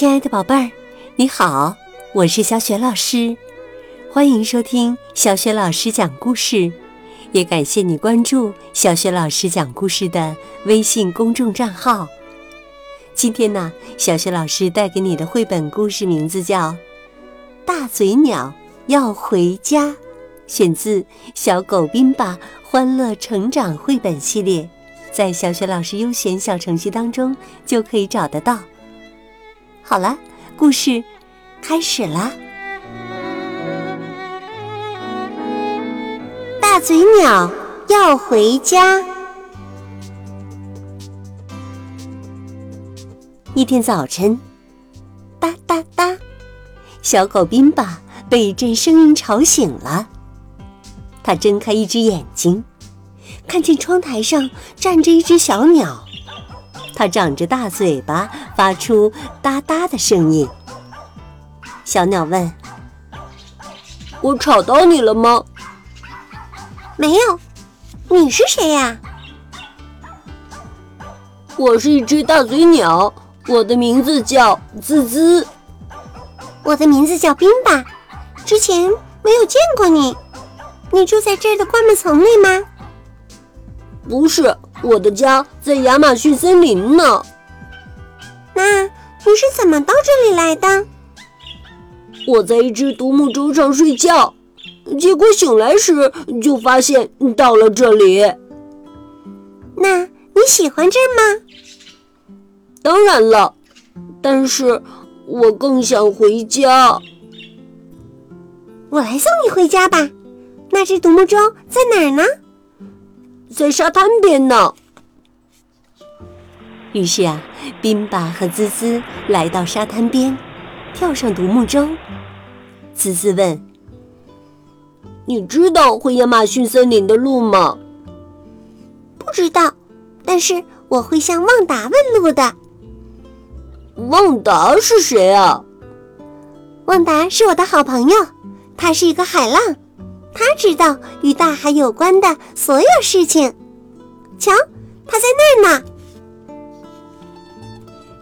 亲爱的宝贝儿，你好，我是小雪老师，欢迎收听小雪老师讲故事，也感谢你关注小雪老师讲故事的微信公众账号。今天呢，小雪老师带给你的绘本故事名字叫《大嘴鸟要回家》，选自《小狗冰巴欢乐成长绘本系列》，在小雪老师优选小程序当中就可以找得到。好了，故事开始啦！大嘴鸟要回家。一天早晨，哒哒哒，小狗宾巴被一阵声音吵醒了。他睁开一只眼睛，看见窗台上站着一只小鸟。它长着大嘴巴，发出哒哒的声音。小鸟问：“我吵到你了吗？”“没有。”“你是谁呀？”“我是一只大嘴鸟，我的名字叫滋滋。”“我的名字叫冰巴，之前没有见过你。你住在这儿的灌木丛里吗？”“不是。”我的家在亚马逊森林呢。那你是怎么到这里来的？我在一只独木舟上睡觉，结果醒来时就发现到了这里。那你喜欢这儿吗？当然了，但是我更想回家。我来送你回家吧。那只独木舟在哪儿呢？在沙滩边呢。于是啊，冰巴和滋滋来到沙滩边，跳上独木舟。滋滋问：“你知道回亚马逊森林的路吗？”“不知道，但是我会向旺达问路的。”“旺达是谁啊？”“旺达是我的好朋友，他是一个海浪。”他知道与大海有关的所有事情。瞧，他在那儿呢。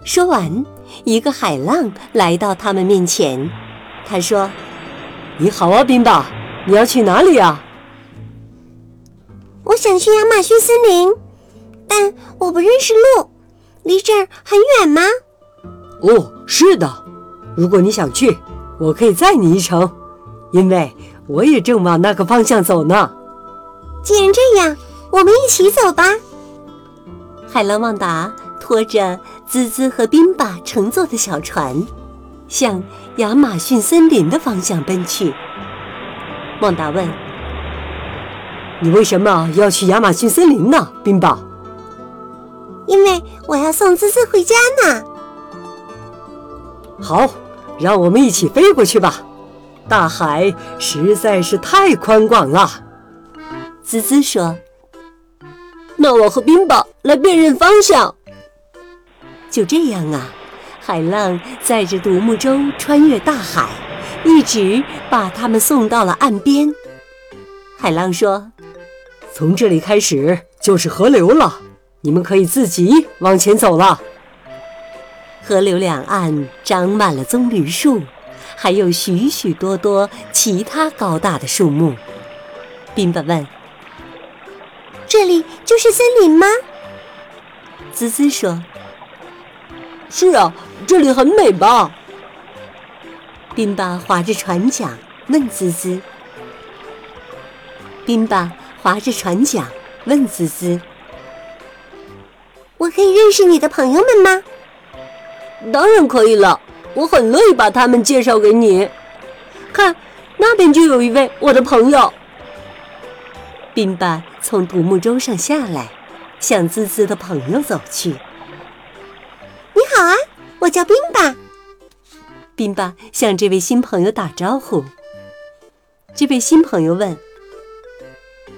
说完，一个海浪来到他们面前。他说：“你好啊，冰巴，你要去哪里呀？”“我想去亚马逊森林，但我不认识路。离这儿很远吗？”“哦，是的。如果你想去，我可以载你一程，因为……”我也正往那个方向走呢。既然这样，我们一起走吧。海浪旺达拖着滋滋和冰巴乘坐的小船，向亚马逊森林的方向奔去。旺达问：“你为什么要去亚马逊森林呢，冰巴？”“因为我要送滋滋回家呢。”“好，让我们一起飞过去吧。”大海实在是太宽广了，滋滋说：“那我和冰雹来辨认方向。”就这样啊，海浪载着独木舟穿越大海，一直把他们送到了岸边。海浪说：“从这里开始就是河流了，你们可以自己往前走了。”河流两岸长满了棕榈树。还有许许多多其他高大的树木。宾巴问：“这里就是森林吗？”滋滋说：“是啊，这里很美吧？”宾巴划着船桨问滋滋：“宾巴划着船桨问滋滋：我可以认识你的朋友们吗？”“当然可以了。”我很乐意把他们介绍给你。看，那边就有一位我的朋友。宾巴从独木舟上下来，向滋滋的朋友走去。你好啊，我叫宾巴。宾巴向这位新朋友打招呼。这位新朋友问：“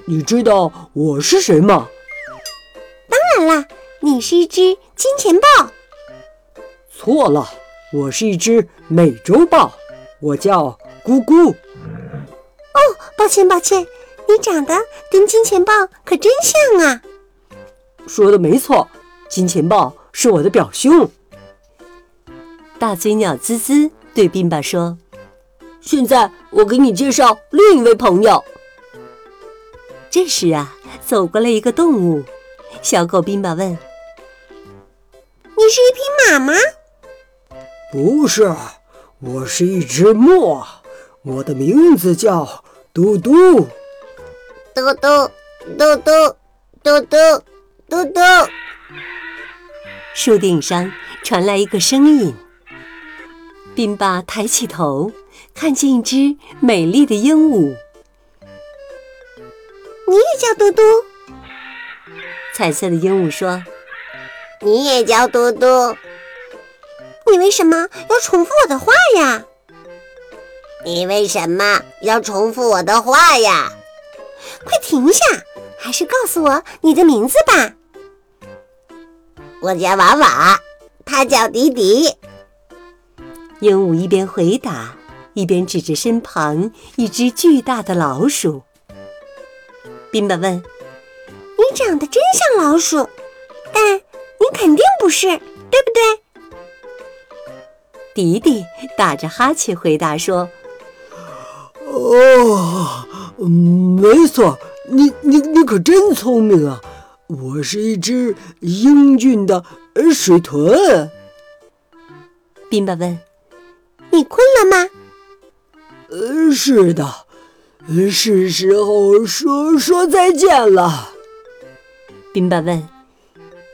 你知道我是谁吗？”“当然啦，你是一只金钱豹。”“错了。”我是一只美洲豹，我叫咕咕。哦，抱歉抱歉，你长得跟金钱豹可真像啊！说的没错，金钱豹是我的表兄。大嘴鸟滋滋对宾巴说：“现在我给你介绍另一位朋友。”这时啊，走过来一个动物。小狗宾巴问：“你是一匹马吗？”“不是，我是一只墨。我的名字叫嘟嘟。”“嘟嘟嘟嘟嘟嘟嘟嘟。”树顶上传来一个声音。宾巴抬起头，看见一只美丽的鹦鹉。你也叫嘟嘟？彩色的鹦鹉说：“你也叫嘟嘟？你为什么要重复我的话呀？你为什么要重复我的话呀？快停下！还是告诉我你的名字吧。我叫娃娃，他叫迪迪。”鹦鹉一边回答，一边指着身旁一只巨大的老鼠。宾巴问：“你长得真像老鼠，但你肯定不是，对不对？”迪迪打着哈欠回答说：“哦，没错，你你你可真聪明啊！我是一只英俊的水豚。”宾巴问：“你困了吗？”“呃，是的。”是时候说说再见了。宾巴问：“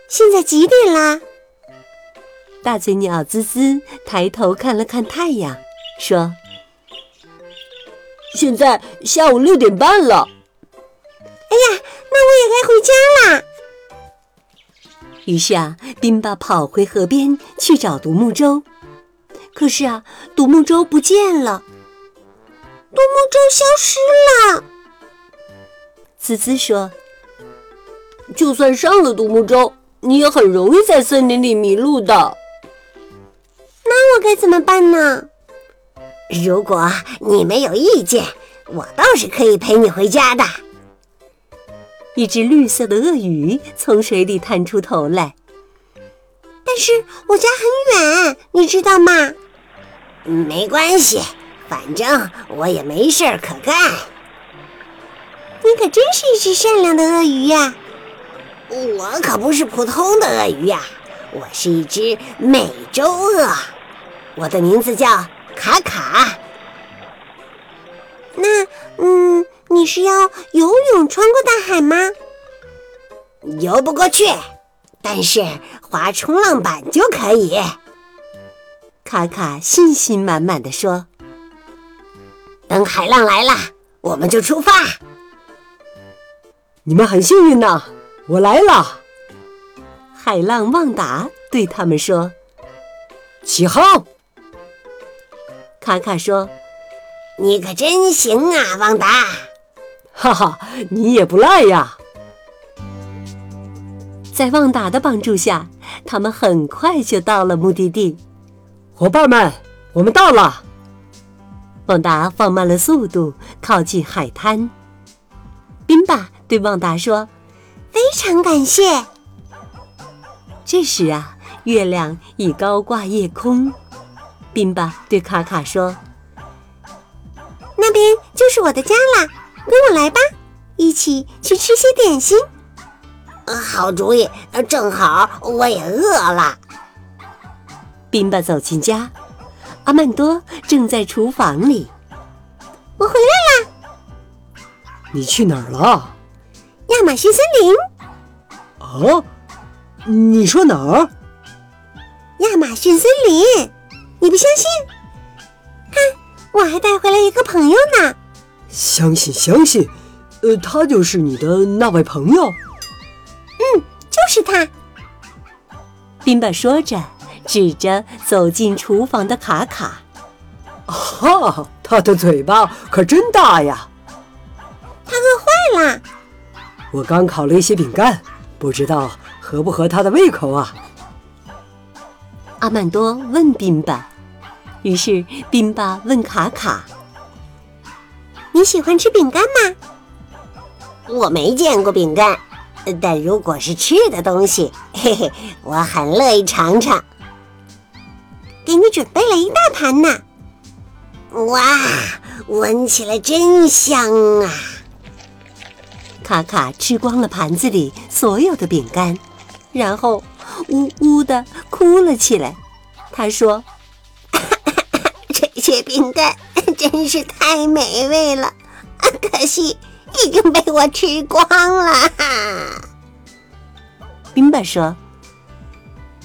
现在几点啦？”大嘴鸟滋滋抬头看了看太阳，说：“现在下午六点半了。”哎呀，那我也该回家啦。于是啊，宾巴跑回河边去找独木舟，可是啊，独木舟不见了。独木舟消失了，滋滋说：“就算上了独木舟，你也很容易在森林里迷路的。那我该怎么办呢？如果你没有意见，我倒是可以陪你回家的。”一只绿色的鳄鱼从水里探出头来。但是我家很远，你知道吗？没关系。反正我也没事儿可干。你可真是一只善良的鳄鱼呀！我可不是普通的鳄鱼呀，我是一只美洲鳄，我的名字叫卡卡。那，嗯，你是要游泳穿过大海吗？游不过去，但是划冲浪板就可以。卡卡信心满满的说。等海浪来了，我们就出发。你们很幸运呐，我来了。海浪旺达对他们说：“起航。”卡卡说：“你可真行啊，旺达！”哈哈，你也不赖呀。在旺达的帮助下，他们很快就到了目的地。伙伴们，我们到了。旺达放慢了速度，靠近海滩。宾巴对旺达说：“非常感谢。”这时啊，月亮已高挂夜空。宾巴对卡卡说：“那边就是我的家啦，跟我来吧，一起去吃些点心。”好主意，正好我也饿了。宾巴走进家。阿曼多正在厨房里，我回来啦！你去哪儿了？亚马逊森林。哦，你说哪儿？亚马逊森林，你不相信？看，我还带回来一个朋友呢。相信，相信，呃，他就是你的那位朋友。嗯，就是他。宾巴说着。指着走进厨房的卡卡，哈，他的嘴巴可真大呀！他饿坏了。我刚烤了一些饼干，不知道合不合他的胃口啊？阿曼多问宾巴。于是宾巴问卡卡：“你喜欢吃饼干吗？”我没见过饼干，但如果是吃的东西，嘿嘿，我很乐意尝尝。给你准备了一大盘呢。哇，闻起来真香啊！卡卡吃光了盘子里所有的饼干，然后呜呜的哭了起来。他说：“这些饼干真是太美味了，可惜已经被我吃光了。”冰巴说：“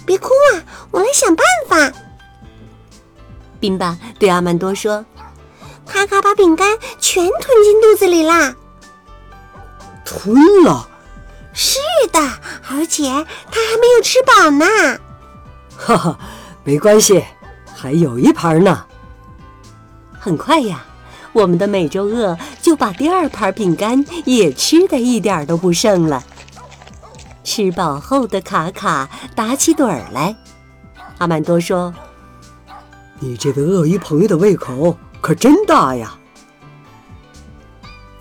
别哭啊，我来想办法。”冰巴对阿曼多说：“卡卡把饼干全吞进肚子里啦。”吞了，是的，而且他还没有吃饱呢。哈哈，没关系，还有一盘呢。很快呀，我们的美洲鳄就把第二盘饼干也吃的一点都不剩了。吃饱后的卡卡打起盹儿来。阿曼多说：“你这位鳄鱼朋友的胃口可真大呀。”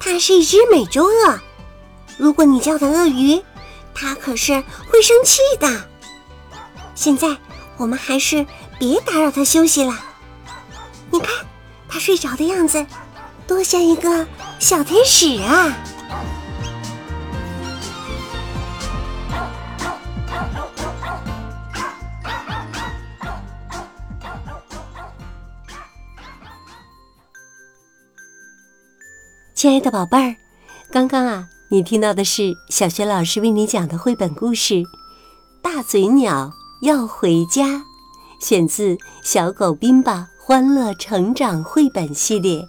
它是一只美洲鳄。如果你叫它鳄鱼，它可是会生气的。现在我们还是别打扰它休息了。你看，它睡着的样子，多像一个小天使啊！亲爱的宝贝儿，刚刚啊。你听到的是小学老师为你讲的绘本故事《大嘴鸟要回家》，选自《小狗冰巴欢乐成长绘本系列》。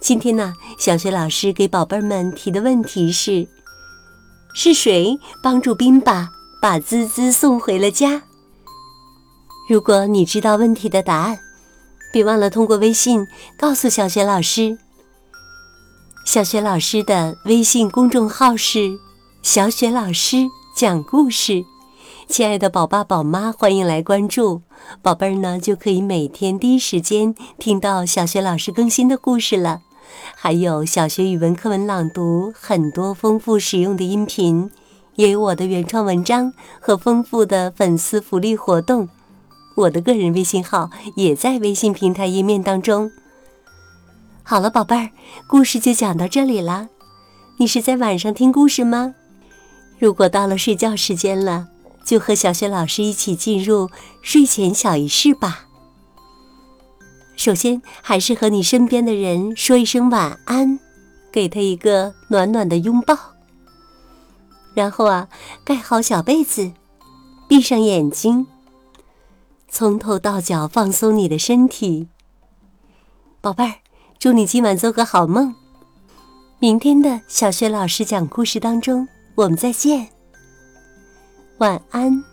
今天呢，小学老师给宝贝们提的问题是：是谁帮助冰巴把滋滋送回了家？如果你知道问题的答案，别忘了通过微信告诉小学老师。小雪老师的微信公众号是“小雪老师讲故事”，亲爱的宝爸宝妈欢迎来关注，宝贝儿呢就可以每天第一时间听到小学老师更新的故事了，还有小学语文课文朗读，很多丰富实用的音频，也有我的原创文章和丰富的粉丝福利活动，我的个人微信号也在微信平台页面当中。好了，宝贝儿，故事就讲到这里啦。你是在晚上听故事吗？如果到了睡觉时间了，就和小雪老师一起进入睡前小仪式吧。首先，还是和你身边的人说一声晚安，给他一个暖暖的拥抱。然后啊，盖好小被子，闭上眼睛，从头到脚放松你的身体，宝贝儿。祝你今晚做个好梦，明天的小学老师讲故事当中，我们再见，晚安。